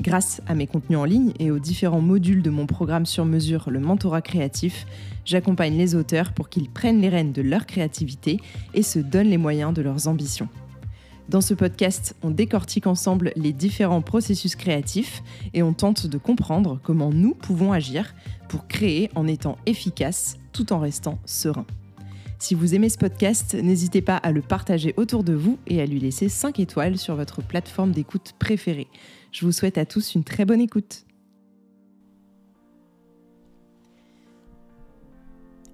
Grâce à mes contenus en ligne et aux différents modules de mon programme sur mesure, le mentorat créatif, j'accompagne les auteurs pour qu'ils prennent les rênes de leur créativité et se donnent les moyens de leurs ambitions. Dans ce podcast, on décortique ensemble les différents processus créatifs et on tente de comprendre comment nous pouvons agir pour créer en étant efficace tout en restant serein. Si vous aimez ce podcast, n'hésitez pas à le partager autour de vous et à lui laisser 5 étoiles sur votre plateforme d'écoute préférée. Je vous souhaite à tous une très bonne écoute.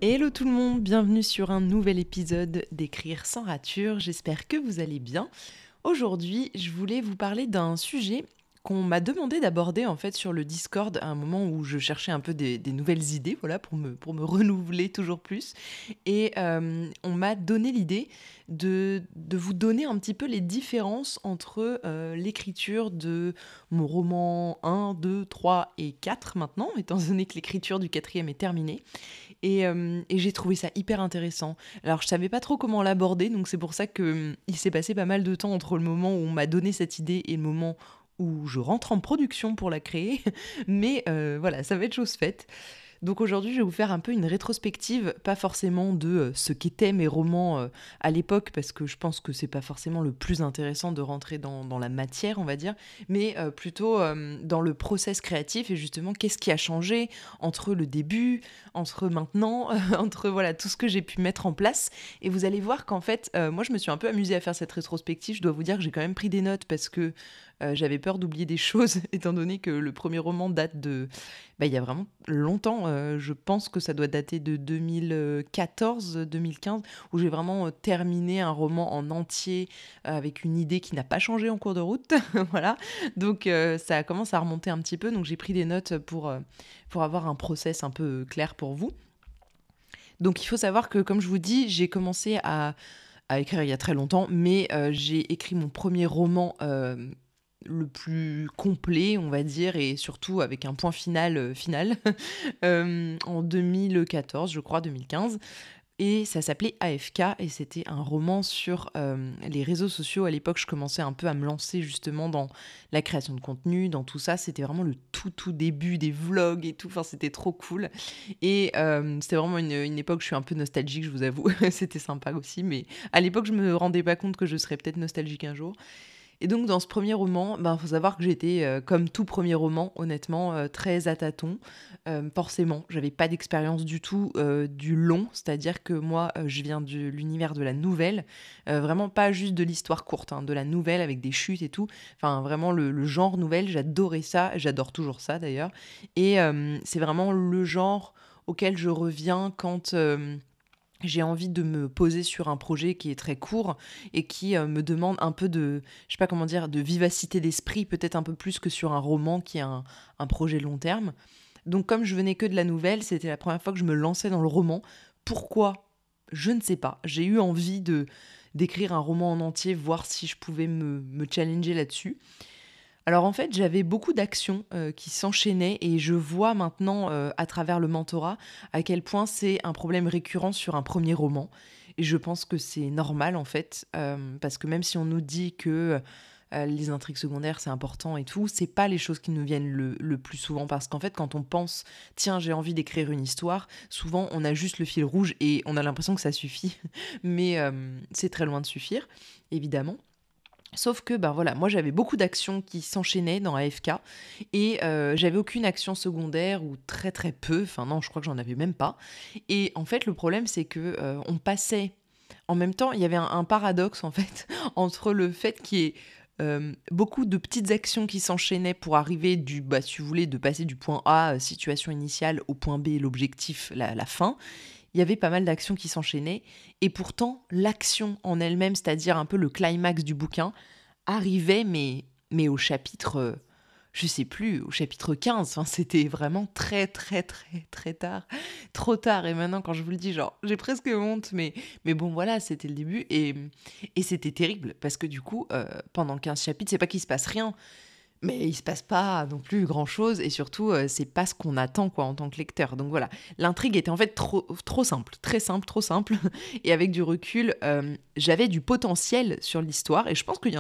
Hello tout le monde, bienvenue sur un nouvel épisode d'Écrire sans rature, j'espère que vous allez bien. Aujourd'hui, je voulais vous parler d'un sujet qu'on m'a demandé d'aborder en fait sur le Discord à un moment où je cherchais un peu des, nouvelles idées, voilà, pour me, pour me renouveler toujours plus. Et euh, on m'a donné l'idée de, de, vous donner un petit peu les différences entre euh, l'écriture de mon roman 1, 2, 3 et 4 maintenant, étant donné que l'écriture du quatrième est terminée. Et, euh, et j'ai trouvé ça hyper intéressant. Alors je savais pas trop comment l'aborder, donc c'est pour ça qu'il il s'est passé pas mal de temps entre le moment où on m'a donné cette idée et le moment où je rentre en production pour la créer, mais euh, voilà, ça va être chose faite. Donc aujourd'hui, je vais vous faire un peu une rétrospective, pas forcément de euh, ce qu'étaient mes romans euh, à l'époque, parce que je pense que c'est pas forcément le plus intéressant de rentrer dans, la matière, on va dire, mais plutôt dans le process créatif et justement qu'est-ce qui a changé entre le début, entre maintenant, entre voilà tout ce que j'ai pu mettre en place. Et vous allez voir qu'en fait, moi je me suis un peu amusée à faire cette rétrospective. Je dois vous dire que j'ai quand même pris des notes parce que euh, j'avais peur d'oublier des choses, étant donné que le premier roman date de. Bah, il y a vraiment longtemps. Euh, je pense que ça doit dater de 2014-2015, où j'ai vraiment euh, terminé un roman en entier avec une idée qui n'a pas changé en cours de route. voilà. Donc ça commence à remonter un petit peu. Donc j'ai pris des notes pour, pour avoir un process un peu clair pour vous. Donc il faut savoir que, comme je vous dis, j'ai commencé à à écrire il y a très longtemps, mais j'ai écrit mon premier roman le plus complet, on va dire, et surtout avec un point final euh, final, euh, en 2014, je crois, 2015. Et ça s'appelait AFK et c'était un roman sur euh, les réseaux sociaux. À l'époque, je commençais un peu à me lancer justement dans la création de contenu, dans tout ça. C'était vraiment le tout tout début des vlogs et tout. Enfin, c'était trop cool. Et c'était vraiment une, une, époque, je suis un peu nostalgique, je vous avoue. c'était sympa aussi. Mais à l'époque, je me rendais pas compte que je serais peut-être nostalgique un jour. Et donc dans ce premier roman, il ben, faut savoir que j'étais, euh, comme tout premier roman, honnêtement, euh, très à tâtons. Euh, forcément, j'avais pas d'expérience du tout du long, c'est-à-dire que moi, je viens de l'univers de la nouvelle, vraiment pas juste de l'histoire courte, hein, de la nouvelle avec des chutes et tout. Enfin, vraiment le, le genre nouvelle, j'adorais ça, j'adore toujours ça d'ailleurs. Et c'est vraiment le genre auquel je reviens quand j'ai envie de me poser sur un projet qui est très court et qui euh, me demande un peu de, je sais pas comment dire, de vivacité d'esprit, peut-être un peu plus que sur un roman qui est un, un, projet long terme. Donc comme je venais que de la nouvelle, c'était la première fois que je me lançais dans le roman. Pourquoi? Je ne sais pas. J'ai eu envie de d'écrire un roman en entier, voir si je pouvais me, me challenger là-dessus. Alors en fait, j'avais beaucoup d'actions euh, qui s'enchaînaient et je vois maintenant euh, à travers le mentorat à quel point c'est un problème récurrent sur un premier roman. Et je pense que c'est normal en fait, euh, parce que même si on nous dit que les intrigues secondaires c'est important et tout, c'est pas les choses qui nous viennent le, le plus souvent parce qu'en fait quand on pense tiens j'ai envie d'écrire une histoire, souvent on a juste le fil rouge et on a l'impression que ça suffit, mais c'est très loin de suffire évidemment. Sauf que, ben voilà, moi j'avais beaucoup d'actions qui s'enchaînaient dans AFK et euh, j'avais aucune action secondaire ou très très peu, enfin non, je crois que j'en avais même pas. Et en fait, le problème c'est que euh, on passait en même temps, il y avait un, paradoxe en fait entre le fait qu'il y ait euh, beaucoup de petites actions qui s'enchaînaient pour arriver du, bah, si vous voulez, de passer du point A, situation initiale, au point B, l'objectif, la, la fin, il y avait pas mal d'actions qui s'enchaînaient. Et pourtant, l'action en elle-même, c'est-à-dire un peu le climax du bouquin, arrivait, mais, mais au chapitre je sais plus, au chapitre 15. Enfin, c'était vraiment très, très, très, très tard. Trop tard. Et maintenant, quand je vous le dis, genre, j'ai presque honte. Mais, mais bon, voilà, c'était le début. Et, et c'était terrible. Parce que du coup, euh, pendant 15 chapitres, c'est pas qu'il se passe rien mais il se passe pas non plus grand chose et surtout euh, c'est pas ce qu'on attend quoi en tant que lecteur. Donc voilà. L'intrigue était en fait trop trop simple très simple trop simple. Et avec du recul euh, j'avais du potentiel sur l'histoire et je pense qu'il y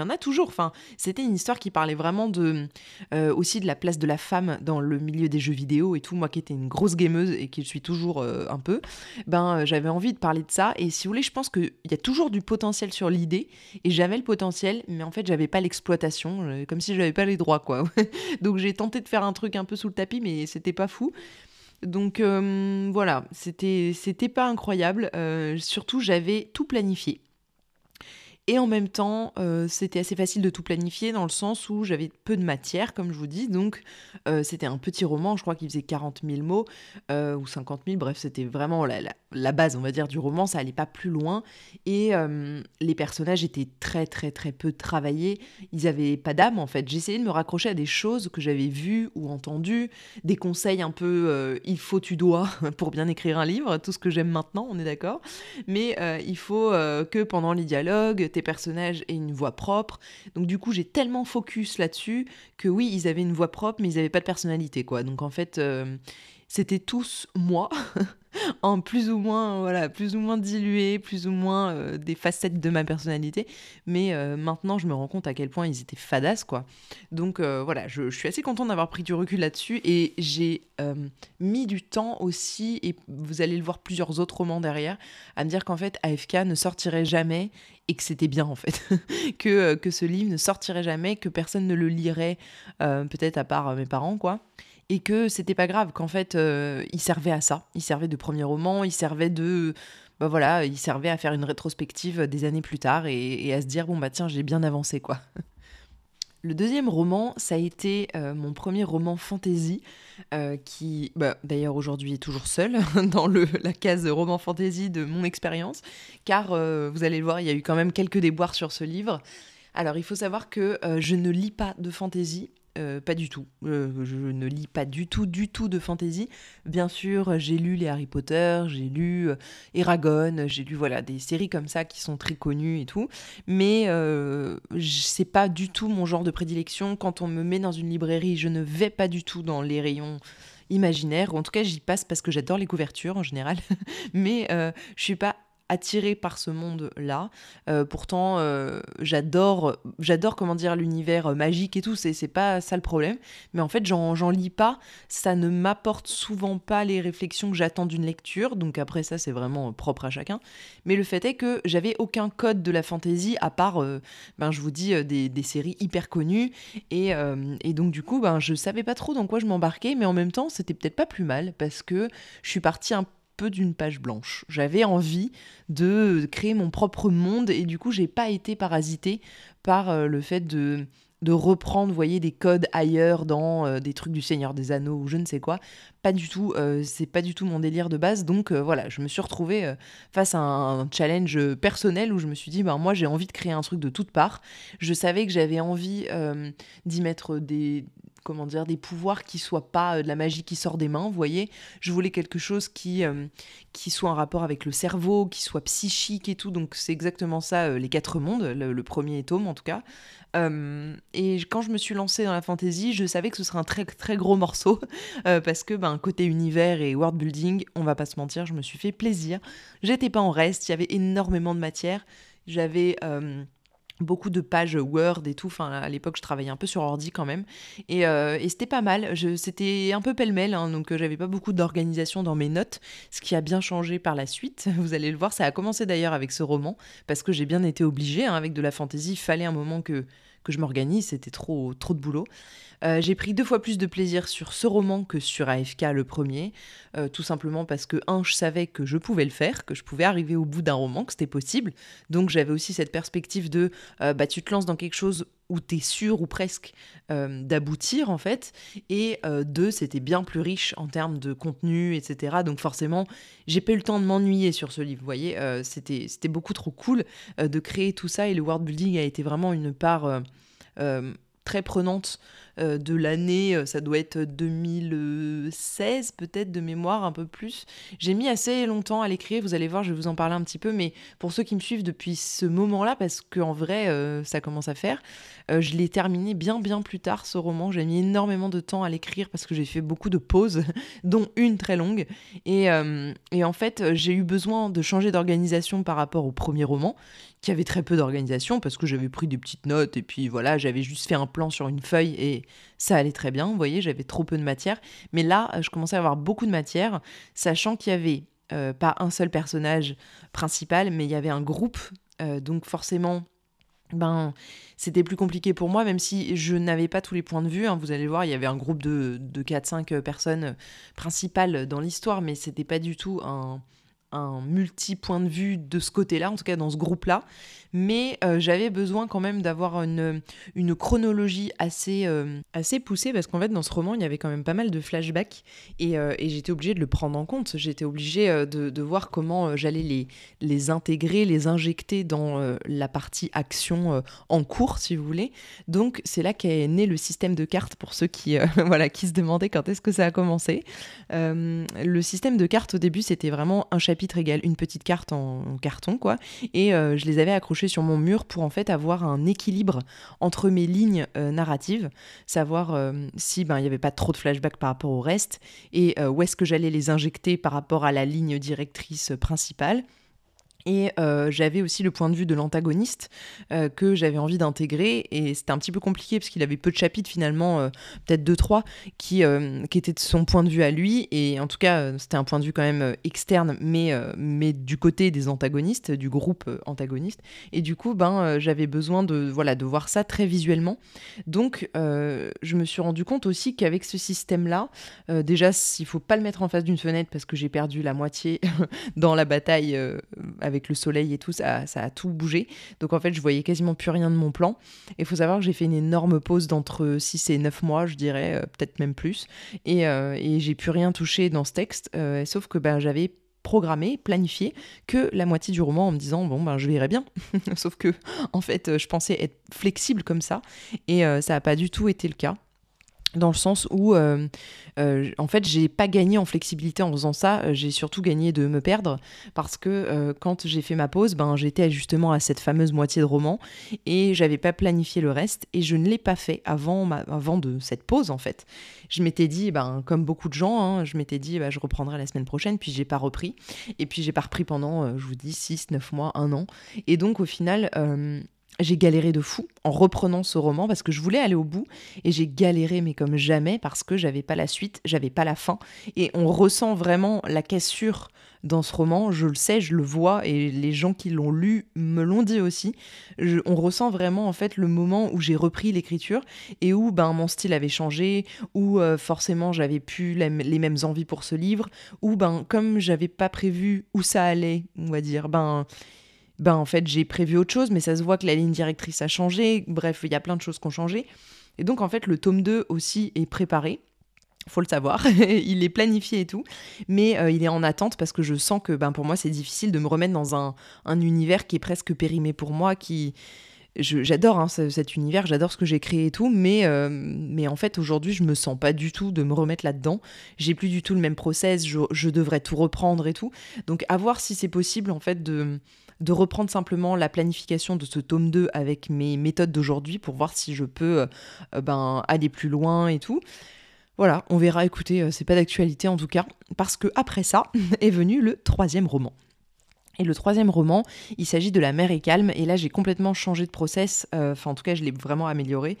en a toujours. Enfin c'était une histoire qui parlait vraiment de euh, aussi de la place de la femme dans le milieu des jeux vidéo et tout. Moi qui étais une grosse gameuse et qui le suis toujours un peu ben j'avais envie de parler de ça. Et si vous voulez je pense qu'il y a toujours du potentiel sur l'idée et j'avais le potentiel mais en fait j'avais pas l'exploitation. Comme si pas les droits, quoi. Donc j'ai tenté de faire un truc un peu sous le tapis, mais c'était pas fou. Donc euh, voilà, c'était c'était pas incroyable. Euh, surtout, j'avais tout planifié. Et en même temps, euh, c'était assez facile de tout planifier dans le sens où j'avais peu de matière, comme je vous dis. Donc, euh, c'était un petit roman, je crois qu'il faisait 40 000 mots euh, ou 50 000. Bref, c'était vraiment la, base, on va dire, du roman. Ça allait pas plus loin. Et les personnages étaient très, très, très peu travaillés. Ils avaient pas d'âme, en fait. J'essayais de me raccrocher à des choses que j'avais vues ou entendues, des conseils un peu il faut, tu dois pour bien écrire un livre, tout ce que j'aime maintenant, on est d'accord. Mais il faut que pendant les dialogues, tes personnages aient une voix propre. Donc du coup, j'ai tellement focus là-dessus que oui, ils avaient une voix propre, mais ils n'avaient pas de personnalité, quoi. Donc en fait, euh, c'était tous moi. en plus ou moins voilà plus ou moins dilué plus ou moins euh, des facettes de ma personnalité. Mais euh, maintenant je me rends compte à quel point ils étaient fadas quoi. Donc euh, voilà je, suis assez contente d'avoir pris du recul là-dessus et j'ai mis du temps aussi et vous allez le voir plusieurs autres romans derrière à me dire qu'en fait AFK ne sortirait jamais et que c'était bien en fait. Que, que ce livre ne sortirait jamais que personne ne le lirait peut-être à part mes parents quoi et que c'était pas grave, qu'en fait, euh, il servait à ça. Il servait de premier roman, il servait de. Bah voilà, il servait à faire une rétrospective des années plus tard et, à se dire, bon bah tiens, j'ai bien avancé quoi. Le deuxième roman, ça a été euh, mon premier roman fantasy, euh, qui bah, d'ailleurs aujourd'hui est toujours seul dans le, la case roman fantasy de mon expérience, car vous allez le voir, il y a eu quand même quelques déboires sur ce livre. Alors il faut savoir que je ne lis pas de fantasy, euh, pas du tout. Euh, je ne lis pas du tout, du tout de fantasy. Bien sûr, j'ai lu les Harry Potter, j'ai lu euh, Eragon, j'ai lu voilà des séries comme ça qui sont très connues et tout. Mais c'est pas du tout mon genre de prédilection. Quand on me met dans une librairie, je ne vais pas du tout dans les rayons imaginaires. En tout cas, j'y passe parce que j'adore les couvertures en général. Mais je suis pas attirée par ce monde-là. Euh, pourtant, euh, j'adore, j'adore comment dire l'univers euh, magique et tout. C'est, c'est pas ça le problème. Mais en fait, j'en, j'en lis pas. Ça ne m'apporte souvent pas les réflexions que j'attends d'une lecture. Donc après ça, c'est vraiment propre à chacun. Mais le fait est que j'avais aucun code de la fantaisie à part, ben je vous dis des, des séries hyper connues. Et, et, donc du coup, ben je savais pas trop dans quoi je m'embarquais. Mais en même temps, c'était peut-être pas plus mal parce que je suis partie un peu d'une page blanche. J'avais envie de créer mon propre monde et du coup, j'ai pas été parasité par euh, le fait de de reprendre, voyez, des codes ailleurs dans euh, des trucs du Seigneur des Anneaux ou je ne sais quoi. Pas du tout, euh, c'est pas du tout mon délire de base. Donc voilà, je me suis retrouvée face à un challenge personnel où je me suis dit, ben moi j'ai envie de créer un truc de toutes parts. Je savais que j'avais envie d'y mettre des, comment dire, des pouvoirs qui soient pas euh, de la magie qui sort des mains, vous voyez. Je voulais quelque chose qui, euh, qui soit en rapport avec le cerveau, qui soit psychique et tout. Donc c'est exactement ça, euh, les quatre mondes, le, premier tome en tout cas. Et quand je me suis lancée dans la fantasy, je savais que ce serait un très très gros morceau parce que ben côté univers et world building, on va pas se mentir, je me suis fait plaisir. J'étais pas en reste, il y avait énormément de matière. J'avais beaucoup de pages Word et tout. À l'époque, je travaillais un peu sur ordi quand même. Et, euh, c'était pas mal. C'était un peu pêle-mêle, hein, donc euh, j'avais pas beaucoup d'organisation dans mes notes, ce qui a bien changé par la suite. Vous allez le voir, ça a commencé d'ailleurs avec ce roman, parce que j'ai bien été obligée, hein, avec de la fantaisie, il fallait un moment que que je m'organise, c'était trop, trop de boulot. Euh, j'ai pris deux fois plus de plaisir sur ce roman que sur AFK le premier, euh, tout simplement parce que, un, je savais que je pouvais le faire, que je pouvais arriver au bout d'un roman, que c'était possible. Donc j'avais aussi cette perspective de, euh, bah, tu te lances dans quelque chose où tu es sûr ou presque d'aboutir en fait. Et deux, c'était bien plus riche en termes de contenu, etc. Donc forcément, j'ai pas eu le temps de m'ennuyer sur ce livre. Vous voyez, c'était, c'était beaucoup trop cool de créer tout ça et le world building a été vraiment une part très prenante de l'année, ça doit être 2016 peut-être de mémoire, un peu plus. J'ai mis assez longtemps à l'écrire, vous allez voir, je vais vous en parler un petit peu, mais pour ceux qui me suivent depuis ce moment-là, parce qu'en vrai, ça commence à faire, je l'ai terminé bien bien plus tard ce roman. J'ai mis énormément de temps à l'écrire parce que j'ai fait beaucoup de pauses, dont une très longue. Et, et en fait, j'ai eu besoin de changer d'organisation par rapport au premier roman, qui avait très peu d'organisation parce que j'avais pris des petites notes et puis voilà, j'avais juste fait un plan sur une feuille et ça allait très bien. Vous voyez, j'avais trop peu de matière. Mais là, je commençais à avoir beaucoup de matière, sachant qu'il y avait euh, pas un seul personnage principal, mais il y avait un groupe. Euh, donc forcément, ben, c'était plus compliqué pour moi, même si je n'avais pas tous les points de vue. Hein. Vous allez voir, il y avait un groupe de, de 4-5 personnes principales dans l'histoire, mais c'était pas du tout un, un multi-point de vue de ce côté-là, en tout cas dans ce groupe-là. Mais euh, j'avais besoin quand même d'avoir une, chronologie assez, euh, assez poussée, parce qu'en fait, dans ce roman, il y avait quand même pas mal de flashbacks, et, euh, j'étais obligée de le prendre en compte. J'étais obligée de, de, voir comment j'allais les, les intégrer, les injecter dans la partie action en cours, si vous voulez. Donc, c'est là qu'est né le système de cartes, pour ceux qui, voilà, qui se demandaient quand est-ce que ça a commencé. le système de cartes, au début, c'était vraiment un chapitre une petite carte en, carton, quoi. Et euh, je les avais accrochées sur mon mur pour en fait avoir un équilibre entre mes lignes euh, narratives, savoir euh, si ben il y avait pas trop de flashbacks par rapport au reste et où est-ce que j'allais les injecter par rapport à la ligne directrice principale. Et euh, j'avais aussi le point de vue de l'antagoniste euh, que j'avais envie d'intégrer. Et c'était un petit peu compliqué parce qu'il avait peu de chapitres finalement, euh, peut-être deux, trois, qui, qui étaient de son point de vue à lui. Et en tout cas, c'était un point de vue quand même externe, mais, mais du côté des antagonistes, du groupe antagoniste. Et du coup, ben, j'avais besoin de, voilà, de voir ça très visuellement. Donc, je me suis rendu compte aussi qu'avec ce système-là, déjà, il faut pas le mettre en face d'une fenêtre parce que j'ai perdu la moitié dans la bataille avec avec le soleil et tout, ça, ça, a tout bougé. Donc en fait, je voyais quasiment plus rien de mon plan. Il faut savoir que j'ai fait une énorme pause d'entre 6 et 9 mois, je dirais, euh, peut-être même plus. Et, euh, et j'ai plus rien touché dans ce texte, euh, sauf que ben, j'avais programmé, planifié que la moitié du roman en me disant bon ben je verrai bien. Sauf que en fait je pensais être flexible comme ça et ça n'a pas du tout été le cas dans le sens où euh, euh, en fait j'ai pas gagné en flexibilité en faisant ça euh, j'ai surtout gagné de me perdre parce que quand j'ai fait ma pause ben j'étais justement à cette fameuse moitié de roman et j'avais pas planifié le reste et je ne l'ai pas fait avant avant de cette pause en fait. Je m'étais dit ben comme beaucoup de gens hein, je m'étais dit ben, je reprendrai la semaine prochaine puis j'ai pas repris et puis j'ai pas repris pendant je vous dis 6 9 mois un an et donc au final j'ai galéré de fou en reprenant ce roman parce que je voulais aller au bout et j'ai galéré mais comme jamais parce que j'avais pas la suite, j'avais pas la fin et on ressent vraiment la cassure dans ce roman, je le sais, je le vois et les gens qui l'ont lu me l'ont dit aussi. on ressent vraiment en fait le moment où j'ai repris l'écriture et où ben mon style avait changé, où euh, forcément j'avais plus les, mêmes envies pour ce livre, où ben comme j'avais pas prévu où ça allait, on va dire, ben ben en fait j'ai prévu autre chose, mais ça se voit que la ligne directrice a changé, bref, il y a plein de choses qui ont changé. Et donc en fait le tome 2 aussi est préparé, faut le savoir, il est planifié et tout, mais euh, il est en attente parce que je sens que ben, pour moi c'est difficile de me remettre dans un, un, univers qui est presque périmé pour moi, qui... J'adore hein, cet univers, j'adore ce que j'ai créé et tout, mais, euh, mais en fait aujourd'hui je me sens pas du tout de me remettre là-dedans. J'ai plus du tout le même process, je, je devrais tout reprendre et tout. Donc à voir si c'est possible en fait de, de reprendre simplement la planification de ce tome 2 avec mes méthodes d'aujourd'hui pour voir si je peux euh, ben, aller plus loin et tout. Voilà, on verra, écoutez, euh, c'est pas d'actualité en tout cas, parce que après ça est venu le troisième roman. Et le troisième roman, il s'agit de La mer est calme, et là j'ai complètement changé de process, euh, enfin en tout cas je l'ai vraiment amélioré,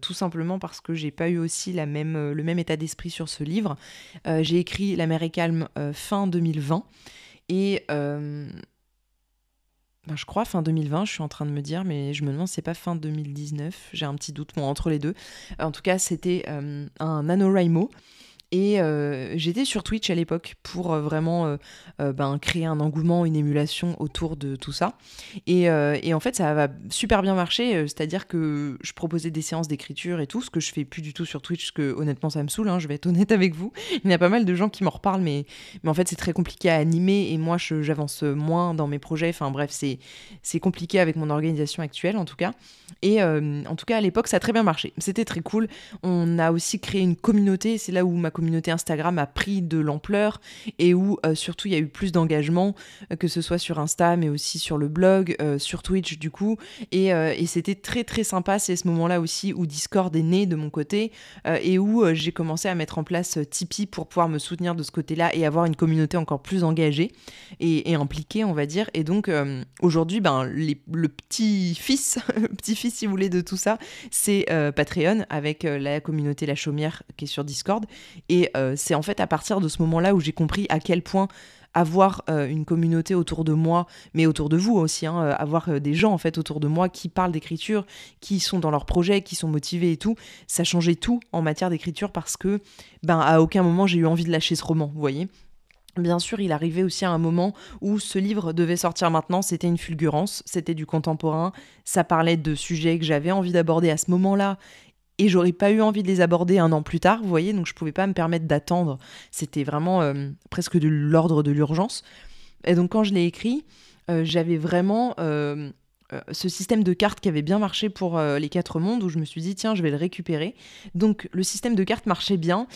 tout simplement parce que j'ai pas eu aussi le même état d'esprit sur ce livre. j'ai écrit La mer est calme fin 2020, et ben, je crois fin 2020, je suis en train de me dire, mais je me demande c'est pas fin 2019, j'ai un petit doute, entre les deux. En tout cas, c'était euh, un NaNoWriMo Et euh, j'étais sur Twitch à l'époque pour euh, vraiment euh, ben, créer un engouement, une émulation autour de tout ça. Et, en fait, ça va super bien marcher. C'est-à-dire que je proposais des séances d'écriture et tout, ce que je fais plus du tout sur Twitch, parce que honnêtement, ça me saoule. Hein, je vais être honnête avec vous. Il y a pas mal de gens qui m'en reparlent, mais, mais en fait, c'est très compliqué à animer et moi, j'avance moins dans mes projets. Enfin bref, c'est compliqué avec mon organisation actuelle en tout cas. Et en tout cas, à l'époque, ça a très bien marché. C'était très cool. On a aussi créé une communauté. C'est là où ma communauté Instagram a pris de l'ampleur et où euh, surtout il y a eu plus d'engagement, euh, que ce soit sur Insta, mais aussi sur le blog, euh, sur Twitch du coup. Et, c'était très très sympa. C'est ce moment-là aussi où Discord est né de mon côté et où j'ai commencé à mettre en place Tipeee pour pouvoir me soutenir de ce côté-là et avoir une communauté encore plus engagée et, impliquée, on va dire. Et donc aujourd'hui, ben, le petit-fils, petit-fils si vous voulez, de tout ça, c'est Patreon avec la communauté La Chaumière qui est sur Discord. Et euh, c'est en fait à partir de ce moment-là où j'ai compris à quel point avoir euh, une communauté autour de moi, mais autour de vous aussi, hein, euh, avoir des gens en fait autour de moi qui parlent d'écriture, qui sont dans leurs projets, qui sont motivés et tout, ça changeait tout en matière d'écriture parce que ben à aucun moment j'ai eu envie de lâcher ce roman, vous voyez. Bien sûr, il arrivait aussi à un moment où ce livre devait sortir maintenant, c'était une fulgurance, c'était du contemporain, ça parlait de sujets que j'avais envie d'aborder à ce moment-là et j'aurais pas eu envie de les aborder un an plus tard, vous voyez, donc je pouvais pas me permettre d'attendre. C'était vraiment euh, presque de l'ordre de l'urgence. Et donc quand je l'ai écrit, euh, j'avais vraiment euh, ce système de cartes qui avait bien marché pour les quatre mondes, où je me suis dit, tiens, je vais le récupérer. Donc le système de cartes marchait bien.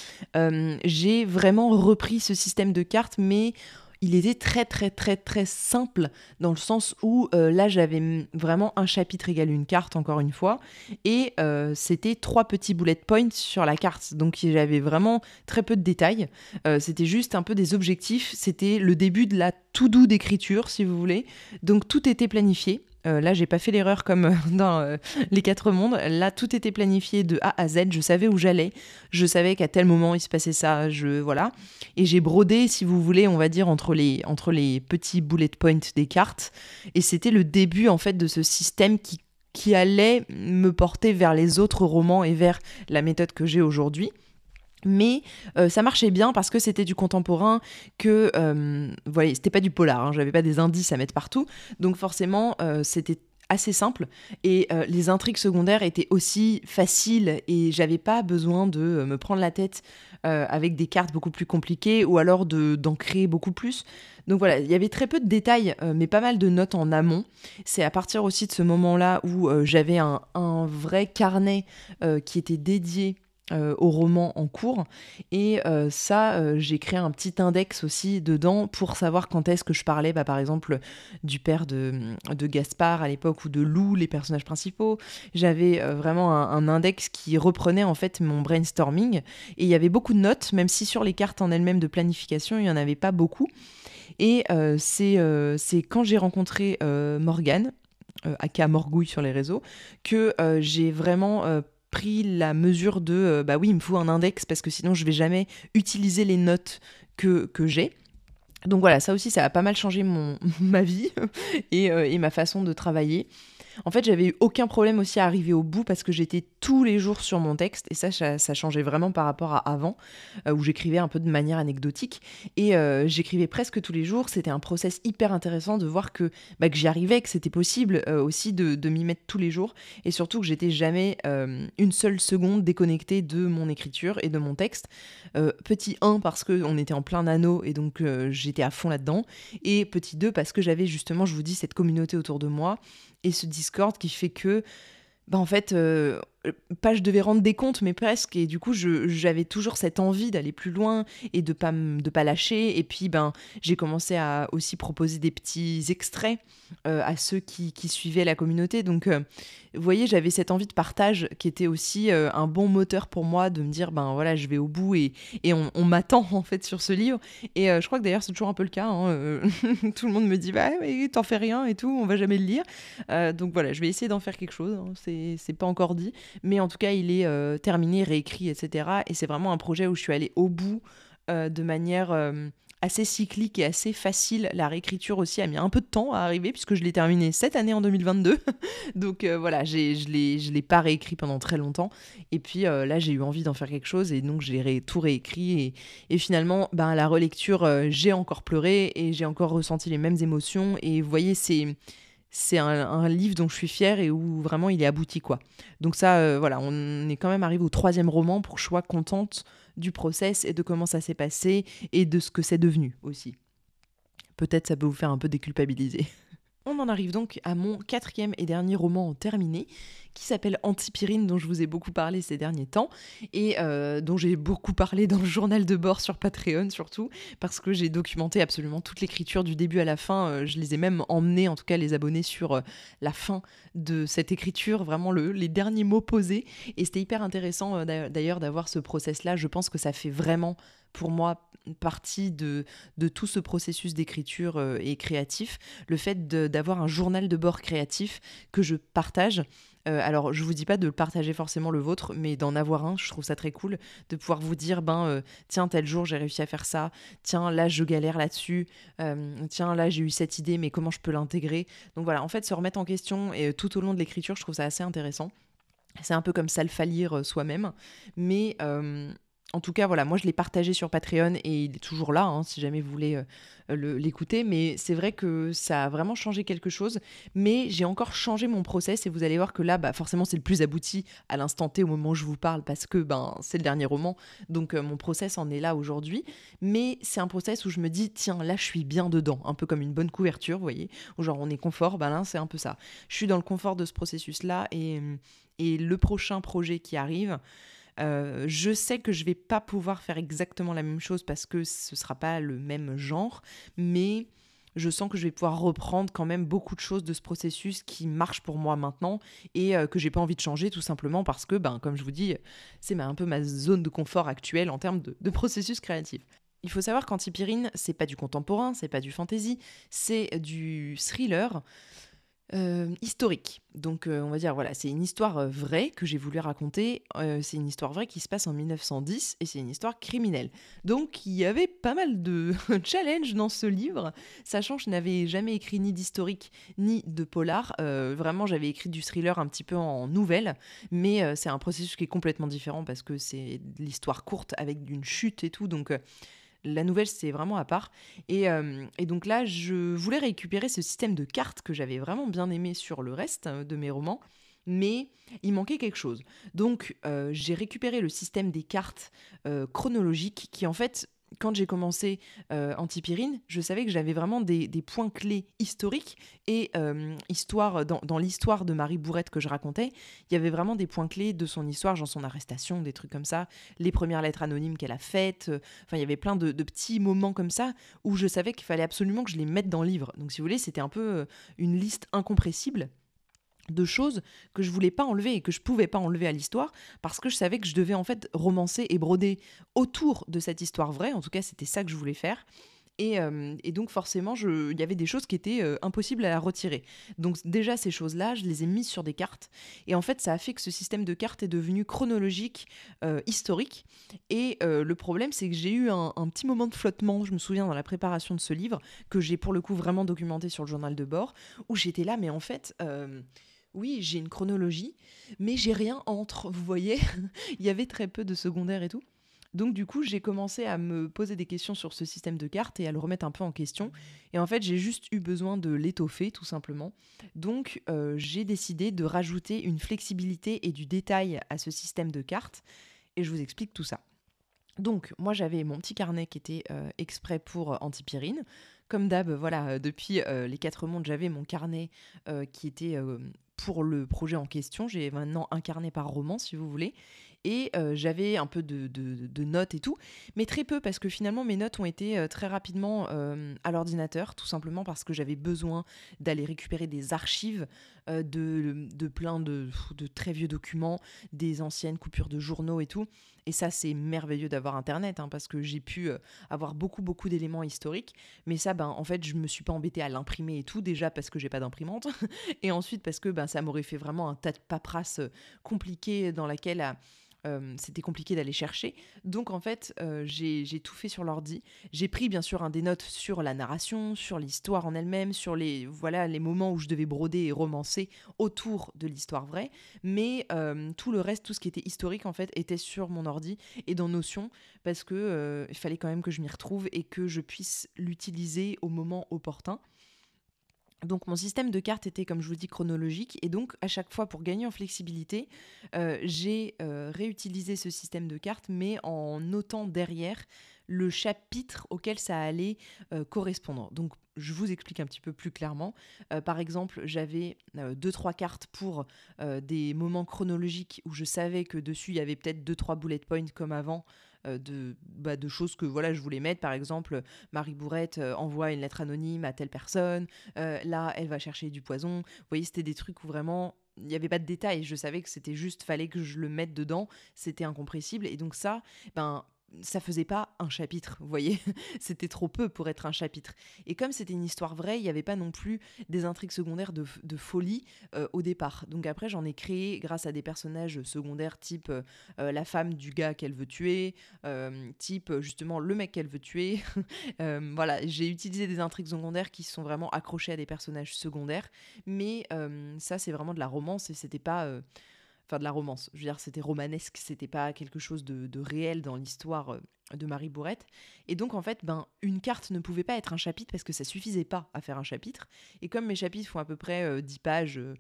J'ai vraiment repris ce système de cartes, mais il était très très très très simple dans le sens où euh, là j'avais vraiment un chapitre égal une carte encore une fois et euh, c'était trois petits bullet points sur la carte. Donc j'avais vraiment très peu de détails. Euh, c'était juste un peu des objectifs. C'était le début de la tout doux d'écriture si vous voulez. Donc tout était planifié euh, là, j'ai pas fait l'erreur comme euh, dans euh, les quatre mondes. Là, tout était planifié de A à Z. Je savais où j'allais. Je savais qu'à tel moment il se passait ça. Je voilà. Et j'ai brodé, si vous voulez, on va dire entre les entre les petits bullet points des cartes. Et c'était le début en fait de ce système qui qui allait me porter vers les autres romans et vers la méthode que j'ai aujourd'hui. Mais euh, ça marchait bien parce que c'était du contemporain, que euh, voilà, c'était pas du polar, hein, j'avais pas des indices à mettre partout, donc forcément euh, c'était assez simple et les intrigues secondaires étaient aussi faciles et j'avais pas besoin de me prendre la tête avec des cartes beaucoup plus compliquées ou alors d'en créer beaucoup plus. Donc voilà, il y avait très peu de détails, mais pas mal de notes en amont. C'est à partir aussi de ce moment-là où j'avais un, un, vrai carnet qui était dédié euh, au roman en cours. Et euh, ça, euh, j'ai créé un petit index aussi dedans pour savoir quand est-ce que je parlais, bah, par exemple, du père de, de Gaspard à l'époque ou de Lou, les personnages principaux. J'avais vraiment un, index qui reprenait en fait mon brainstorming. Et il y avait beaucoup de notes, même si sur les cartes en elles-mêmes de planification, il n'y en avait pas beaucoup. Et c'est quand j'ai rencontré Morgane, aka Morgouille sur les réseaux, que j'ai vraiment pris la mesure de euh, bah oui, il me faut un index parce que sinon je vais jamais utiliser les notes que, que j'ai. Donc voilà, ça aussi, ça a pas mal changé mon, ma vie et, euh, et ma façon de travailler. En fait, j'avais eu aucun problème aussi à arriver au bout parce que j'étais tous les jours sur mon texte et ça, ça, changeait vraiment par rapport à avant euh, où j'écrivais un peu de manière anecdotique et euh, j'écrivais presque tous les jours. C'était un process hyper intéressant de voir que, bah, que j'y arrivais, que c'était possible euh, aussi de, de m'y mettre tous les jours et surtout que j'étais jamais une seule seconde déconnectée de mon écriture et de mon texte. petit 1 parce qu'on était en plein anneau et donc j'étais à fond là-dedans et petit 2 parce que j'avais justement, je vous dis, cette communauté autour de moi et ce Discord qui fait que, bah en fait, euh, pas je devais rendre des comptes, mais presque. Et du coup, j'avais toujours cette envie d'aller plus loin et de pas de pas lâcher. Et puis, ben, j'ai commencé à aussi proposer des petits extraits euh, à ceux qui, qui, suivaient la communauté. Donc, euh, vous voyez, j'avais cette envie de partage qui était aussi euh, un bon moteur pour moi de me dire, ben voilà, je vais au bout et, et on, m'attend en fait sur ce livre. Et je crois que d'ailleurs, c'est toujours un peu le cas. Hein, tout le monde me dit, bah, mais t'en fais rien et tout, on va jamais le lire. donc voilà, je vais essayer d'en faire quelque chose. Hein, c'est pas encore dit. Mais en tout cas, il est euh, terminé, réécrit, etc. Et c'est vraiment un projet où je suis allée au bout euh, de manière euh, assez cyclique et assez facile. La réécriture aussi a mis un peu de temps à arriver puisque je l'ai terminé cette année en 2022. Donc voilà, je ne l'ai pas réécrit pendant très longtemps. Et puis là, j'ai eu envie d'en faire quelque chose et donc j'ai tout réécrit. Et, finalement, ben, la relecture, j'ai encore pleuré et j'ai encore ressenti les mêmes émotions. Et vous voyez, c'est c'est un, livre dont je suis fière et où vraiment il est abouti quoi. Donc ça, voilà, on est quand même arrivé au troisième roman pour que contente du process et de comment ça s'est passé et de ce que c'est devenu aussi. Peut-être ça peut vous faire un peu déculpabiliser. On en arrive donc à mon quatrième et dernier roman terminé, qui s'appelle Antipyrine, dont je vous ai beaucoup parlé ces derniers temps, et euh, dont j'ai beaucoup parlé dans le journal de bord sur Patreon surtout, parce que j'ai documenté absolument toute l'écriture du début à la fin. Euh, je les ai même emmenés, en tout cas les abonnés, sur euh, la fin de cette écriture, vraiment le, les derniers mots posés. Et c'était hyper intéressant d'ailleurs d'avoir ce process-là. Je pense que ça fait vraiment pour moi partie de, de tout ce processus d'écriture et créatif, le fait d'avoir un journal de bord créatif que je partage. Euh, alors, je vous dis pas de partager forcément le vôtre, mais d'en avoir un, je trouve ça très cool, de pouvoir vous dire, ben, euh, tiens, tel jour j'ai réussi à faire ça, tiens, là je galère là-dessus, tiens, là j'ai eu cette idée, mais comment je peux l'intégrer? Donc voilà, en fait, se remettre en question et tout au long de l'écriture, je trouve ça assez intéressant. C'est un peu comme ça le soi-même, mais en tout cas, voilà, moi je l'ai partagé sur Patreon et il est toujours là, hein, si jamais vous voulez euh, l'écouter. Mais c'est vrai que ça a vraiment changé quelque chose. Mais j'ai encore changé mon process et vous allez voir que là, bah, forcément, c'est le plus abouti à l'instant T au moment où je vous parle parce que ben, c'est le dernier roman. Donc euh, mon process en est là aujourd'hui. Mais c'est un process où je me dis, tiens, là, je suis bien dedans. Un peu comme une bonne couverture, vous voyez. Où genre on est confort, ben là, c'est un peu ça. Je suis dans le confort de ce processus-là et, et le prochain projet qui arrive. Euh, je sais que je vais pas pouvoir faire exactement la même chose parce que ce sera pas le même genre, mais je sens que je vais pouvoir reprendre quand même beaucoup de choses de ce processus qui marche pour moi maintenant et euh, que j'ai pas envie de changer tout simplement parce que, ben, comme je vous dis, c'est un peu ma zone de confort actuelle en termes de, de processus créatif. Il faut savoir qu'Antipyrine, c'est pas du contemporain, c'est pas du fantasy, c'est du thriller. Euh, historique. Donc euh, on va dire, voilà, c'est une histoire euh, vraie que j'ai voulu raconter. c'est une histoire vraie qui se passe en 1910 et c'est une histoire criminelle. Donc il y avait pas mal de challenges dans ce livre, sachant que je n'avais jamais écrit ni d'historique ni de polar. vraiment, j'avais écrit du thriller un petit peu en nouvelle, mais c'est un processus qui est complètement différent parce que c'est l'histoire courte avec une chute et tout. Donc la nouvelle, c'est vraiment à part. Euh, et, donc là, je voulais récupérer ce système de cartes que j'avais vraiment bien aimé sur le reste euh, de mes romans. Mais il manquait quelque chose. Donc euh, j'ai récupéré le système des cartes chronologiques qui en fait quand j'ai commencé euh, Antipyrine, je savais que j'avais vraiment des, points clés historiques et euh, histoire dans, l'histoire de Marie Bourrette que je racontais, il y avait vraiment des points clés de son histoire, genre son arrestation, des trucs comme ça, les premières lettres anonymes qu'elle a faites. Euh, enfin, il y avait plein de, de, petits moments comme ça où je savais qu'il fallait absolument que je les mette dans le livre. Donc, si vous voulez, c'était un peu une liste incompressible de choses que je voulais pas enlever et que je pouvais pas enlever à l'histoire parce que je savais que je devais en fait romancer et broder autour de cette histoire vraie. En tout cas, c'était ça que je voulais faire. Et, euh, donc forcément, il y avait des choses qui étaient euh, impossibles à retirer. Donc déjà, ces choses-là, je les ai mises sur des cartes. Et en fait, ça a fait que ce système de cartes est devenu chronologique, euh, historique. Et le problème, c'est que j'ai eu un, un, petit moment de flottement, je me souviens, dans la préparation de ce livre, que j'ai pour le coup vraiment documenté sur le journal de bord, où j'étais là, mais en fait oui, j'ai une chronologie, mais j'ai rien entre, vous voyez Il y avait très peu de secondaires et tout. Donc du coup, j'ai commencé à me poser des questions sur ce système de cartes et à le remettre un peu en question. Et en fait, j'ai juste eu besoin de l'étoffer, tout simplement. Donc euh, j'ai décidé de rajouter une flexibilité et du détail à ce système de cartes. Et je vous explique tout ça. Donc moi, j'avais mon petit carnet qui était euh, exprès pour euh, Antipyrine. Comme d'hab, voilà, depuis les quatre mondes, j'avais mon carnet qui était pour le projet en question. J'ai maintenant un carnet par roman, si vous voulez. Et euh, j'avais un peu de, notes et tout, mais très peu parce que finalement mes notes ont été euh, très rapidement euh, à l'ordinateur, tout simplement parce que j'avais besoin d'aller récupérer des archives de, plein de, très vieux documents, des anciennes coupures de journaux et tout. Et ça, c'est merveilleux d'avoir Internet, hein, parce que j'ai pu avoir beaucoup, beaucoup d'éléments historiques. Mais ça, ben, en fait, je me suis pas embêtée à l'imprimer et tout, déjà parce que j'ai pas d'imprimante, et ensuite parce que ben, ça m'aurait fait vraiment un tas de paperasse compliquées dans laquelle euh, c'était compliqué d'aller chercher. Donc en fait, euh, j'ai tout fait sur l'ordi. J'ai pris bien sûr un des notes sur la narration, sur l'histoire en elle-même, sur les, voilà, les moments où je devais broder et romancer autour de l'histoire vraie. Mais euh, tout le reste, tout ce qui était historique en fait, était sur mon ordi et dans Notion parce que il fallait quand même que je m'y retrouve et que je puisse l'utiliser au moment opportun. Donc mon système de cartes était, comme je vous dis, chronologique. Et donc à chaque fois, pour gagner en flexibilité, euh, j'ai euh, réutilisé ce système de cartes, mais en notant derrière le chapitre auquel ça allait euh, correspondre. Donc je vous explique un petit peu plus clairement. par exemple, j'avais deux trois cartes pour des moments chronologiques où je savais que dessus il y avait peut-être deux trois bullet points comme avant euh, de, bah, de choses que voilà, je voulais mettre. Par exemple, Marie Bourrette euh, envoie une lettre anonyme à telle personne. Euh, là, elle va chercher du poison. Vous voyez, c'était des trucs où vraiment il n'y avait pas de détails. Je savais que c'était juste, fallait que je le mette dedans. C'était incompressible. Et donc ça, ben ça faisait pas un chapitre, vous voyez C'était trop peu pour être un chapitre. Et comme c'était une histoire vraie, il n'y avait pas non plus des intrigues secondaires de, folie euh, au départ. Donc après, j'en ai créé grâce à des personnages secondaires type euh, euh, la femme du gars qu'elle veut tuer, type justement le mec qu'elle veut tuer. voilà, j'ai utilisé des intrigues secondaires qui sont vraiment accrochées à des personnages secondaires. Mais ça, c'est vraiment de la romance et c'était pas de la romance. Je veux dire, c'était romanesque, c'était pas quelque chose de, réel dans l'histoire euh, de Marie Bourrette. Et donc, en fait, ben, une carte ne pouvait pas être un chapitre parce que ça suffisait pas à faire un chapitre. Et comme mes chapitres font à peu près 10 euh, pages, euh,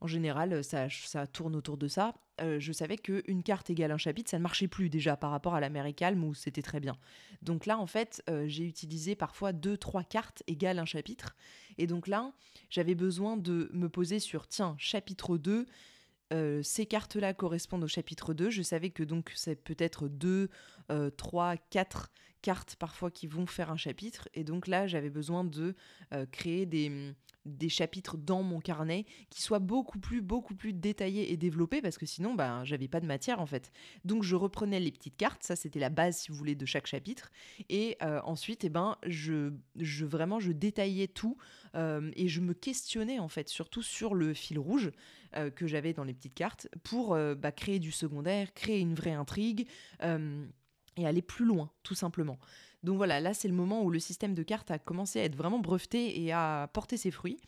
en général, ça, ça tourne autour de ça, je savais qu'une carte égale un chapitre, ça ne marchait plus déjà par rapport à la mer calme où c'était très bien. Donc là, en fait, j'ai utilisé parfois deux, trois cartes égales un chapitre. Et donc là, j'avais besoin de me poser sur, tiens, chapitre 2, euh, ces cartes-là correspondent au chapitre 2. Je savais que donc c'est peut-être 2, 3, 4 cartes parfois qui vont faire un chapitre. Et donc là, j'avais besoin de euh, créer des, des chapitres dans mon carnet qui soient beaucoup plus, beaucoup plus détaillés et développés parce que sinon, ben, j'avais pas de matière en fait. Donc je reprenais les petites cartes, ça c'était la base si vous voulez de chaque chapitre. Et euh, ensuite, eh ben, je, je vraiment, je détaillais tout euh, et je me questionnais en fait, surtout sur le fil rouge euh, que j'avais dans les petites cartes pour bah, créer du secondaire, créer une vraie intrigue et aller plus loin, tout simplement. Donc voilà, là c'est le moment où le système de cartes a commencé à être vraiment breveté et à porter ses fruits.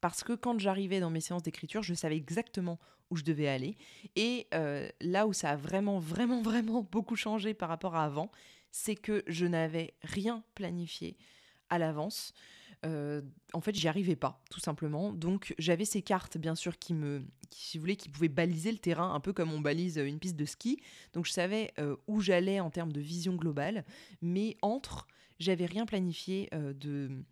Parce que quand j'arrivais dans mes séances d'écriture, je savais exactement où je devais aller. Et euh, là où ça a vraiment, vraiment, vraiment beaucoup changé par rapport à avant, c'est que je n'avais rien planifié à l'avance. Euh, en fait, j'y arrivais pas, tout simplement. Donc, j'avais ces cartes, bien sûr, qui me, si vous voulez, qui pouvaient baliser le terrain, un peu comme on balise une piste de ski. Donc, je savais euh, où j'allais en termes de vision globale, mais entre, j'avais rien planifié euh, de,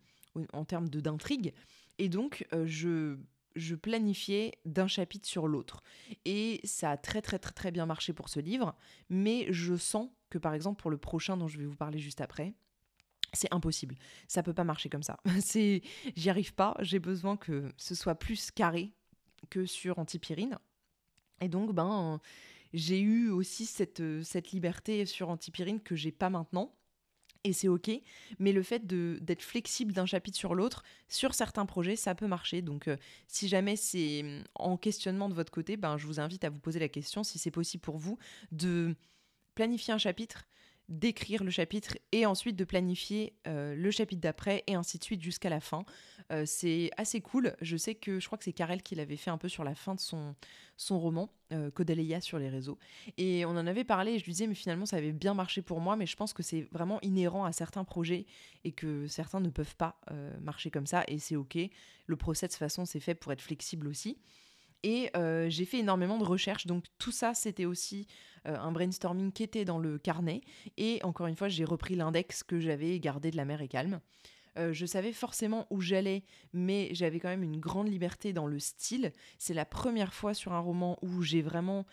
en termes de d'intrigue. Et donc, je je planifiais d'un chapitre sur l'autre. Et ça a très très très très bien marché pour ce livre, mais je sens que par exemple pour le prochain dont je vais vous parler juste après, c'est impossible. Ça peut pas marcher comme ça. C'est, j'y arrive pas. J'ai besoin que ce soit plus carré que sur Antipyrine. Et donc, ben, j'ai eu aussi cette, liberté sur Antipyrine que j'ai pas maintenant. Et c'est ok, mais le fait d'être flexible d'un chapitre sur l'autre, sur certains projets, ça peut marcher. Donc, euh, si jamais c'est en questionnement de votre côté, ben, je vous invite à vous poser la question si c'est possible pour vous de planifier un chapitre, d'écrire le chapitre et ensuite de planifier euh, le chapitre d'après et ainsi de suite jusqu'à la fin. Euh, c'est assez cool. Je sais que je crois que c'est Karel qui l'avait fait un peu sur la fin de son, son roman, euh, sur les réseaux. Et on en avait parlé et je lui disais, mais finalement ça avait bien marché pour moi, mais je pense que c'est vraiment inhérent à certains projets et que certains ne peuvent pas euh, marcher comme ça et c'est ok. Le procès de façon c'est fait pour être flexible aussi. Et euh, j'ai fait énormément de recherches. Donc tout ça, c'était aussi euh, un brainstorming qui était dans le carnet. Et encore une fois, j'ai repris l'index que j'avais gardé de la mer et calme. Euh, je savais forcément où j'allais, mais j'avais quand même une grande liberté dans le style. C'est la première fois sur un roman où j'ai vraiment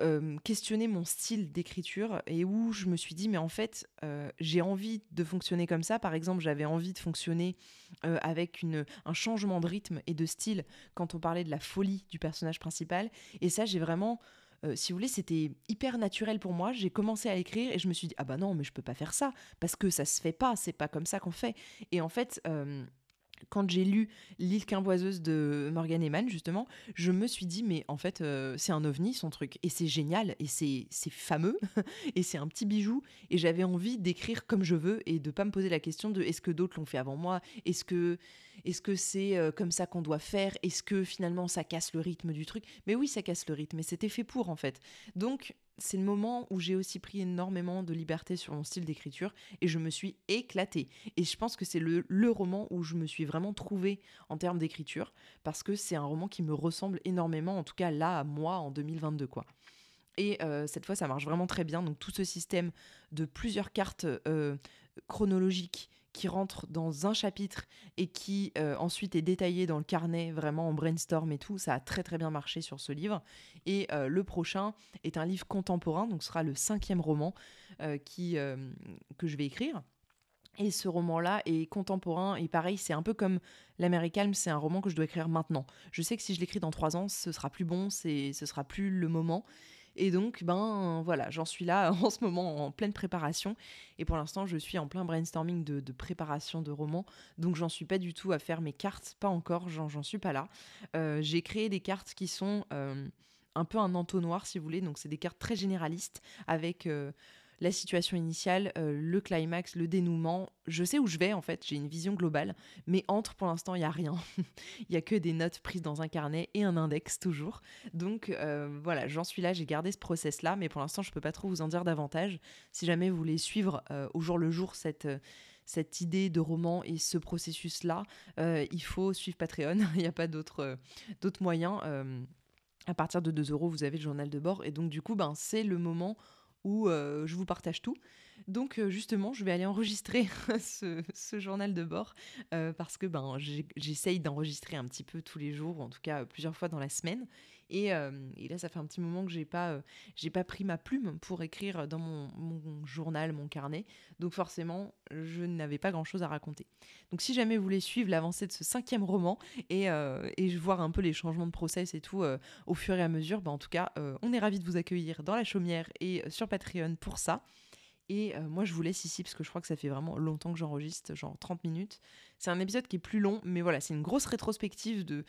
euh, questionner mon style d'écriture et où je me suis dit mais en fait euh, j'ai envie de fonctionner comme ça par exemple j'avais envie de fonctionner euh, avec une, un changement de rythme et de style quand on parlait de la folie du personnage principal et ça j'ai vraiment si vous voulez, c'était hyper naturel pour moi. J'ai commencé à écrire et je me suis dit, ah bah non, mais je peux pas faire ça parce que ça se fait pas, c'est pas comme ça qu'on fait. Et en fait, quand j'ai lu L'île quimboiseuse de Morgan Eman, justement, je me suis dit, mais en fait, euh, c'est un ovni, son truc. Et c'est génial, et c'est fameux, et c'est un petit bijou. Et j'avais envie d'écrire comme je veux et de pas me poser la question de est-ce que d'autres l'ont fait avant moi? Est-ce que est-ce que c'est euh, comme ça qu'on doit faire? Est-ce que finalement ça casse le rythme du truc? Mais oui, ça casse le rythme, et c'était fait pour, en fait. Donc, c'est le moment où j'ai aussi pris énormément de liberté sur mon style d'écriture et je me suis éclatée. Et je pense que c'est le, roman où je me suis vraiment trouvée en termes d'écriture parce que c'est un roman qui me ressemble énormément, en tout cas là, à moi, en 2022, quoi. Et euh, cette fois, ça marche vraiment très bien. Donc tout ce système de plusieurs cartes euh, chronologiques qui rentre dans un chapitre et qui euh, ensuite est détaillé dans le carnet, vraiment en brainstorm et tout. Ça a très très bien marché sur ce livre. Et euh, le prochain est un livre contemporain, donc sera le cinquième roman euh, qui, que je vais écrire. Et ce roman-là est contemporain et pareil, c'est un peu comme L'Américaine, c'est un roman que je dois écrire maintenant. Je sais que si je l'écris dans trois ans, ce sera plus bon, ce sera plus le moment. Et donc, ben voilà, j'en suis là en ce moment en pleine préparation. Et pour l'instant, je suis en plein brainstorming de, préparation de romans. Donc, j'en suis pas du tout à faire mes cartes, pas encore, j'en suis pas là. Euh, j'ai créé des cartes qui sont euh, un peu un entonnoir, si vous voulez. Donc, c'est des cartes très généralistes avec. Euh, la situation initiale, euh, le climax, le dénouement. Je sais où je vais en fait, j'ai une vision globale, mais entre pour l'instant, il n'y a rien. Il y a que des notes prises dans un carnet et un index toujours. Donc euh, voilà, j'en suis là, j'ai gardé ce process-là, mais pour l'instant, je ne peux pas trop vous en dire davantage. Si jamais vous voulez suivre euh, au jour le jour cette cette idée de roman et ce processus-là, il faut suivre Patreon. il n'y a pas d'autres moyens. à partir de 2 euros, vous avez le journal de bord. Et donc, du coup, ben, c'est le moment où euh, je vous partage tout. Donc euh, justement, je vais aller enregistrer ce, journal de bord euh, parce que ben, j'essaye d'enregistrer un petit peu tous les jours, ou en tout cas plusieurs fois dans la semaine. Et, là, ça fait un petit moment que j'ai pas, j'ai pas pris ma plume pour écrire dans mon, journal, mon carnet. Donc forcément, je n'avais pas grand-chose à raconter. Donc si jamais vous voulez suivre l'avancée de ce cinquième roman et, et voir un peu les changements de process et tout au fur et à mesure, ben, en tout cas, on est ravis de vous accueillir dans la chaumière et sur Patreon pour ça. Et euh, moi, je vous laisse ici parce que je crois que ça fait vraiment longtemps que j'enregistre, genre 30 minutes. C'est un épisode qui est plus long, mais voilà, c'est une grosse rétrospective de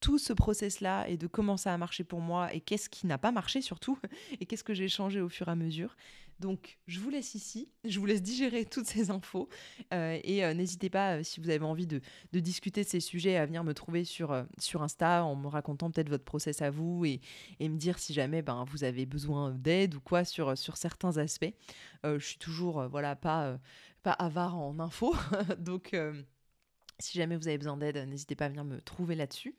tout ce process-là et de comment ça a marché pour moi et qu'est-ce qui n'a pas marché surtout et qu'est-ce que j'ai changé au fur et à mesure. Donc je vous laisse ici, je vous laisse digérer toutes ces infos euh, et euh, n'hésitez pas euh, si vous avez envie de, discuter de ces sujets à venir me trouver sur, Insta en me racontant peut-être votre process à vous et, me dire si jamais ben, vous avez besoin d'aide ou quoi sur, sur certains aspects. je suis toujours voilà pas, pas avare en infos donc si jamais vous avez besoin d'aide n'hésitez pas à venir me trouver là-dessus.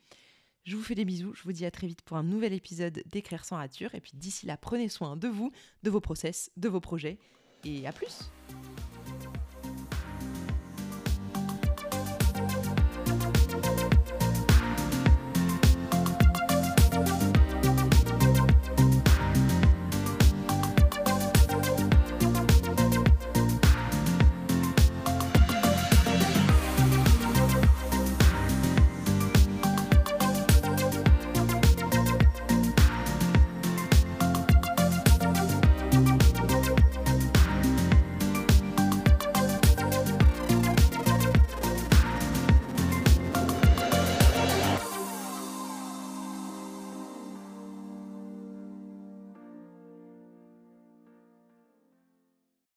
Je vous fais des bisous, je vous dis à très vite pour un nouvel épisode d'Écrire sans rature. Et puis d'ici là, prenez soin de vous, de vos process, de vos projets. Et à plus